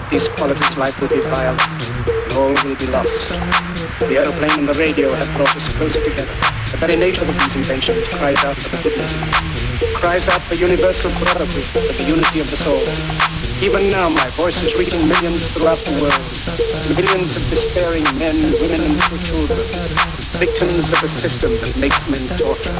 without these qualities life will be violent. All will be lost. The aeroplane and the radio have brought us closer together. The very nature of these inventions cries out for the fitness. Cries out for universal brotherhood, for the unity of the soul. Even now my voice is reaching millions throughout the world. Millions of despairing men, women and children. Victims of a system that makes men torture.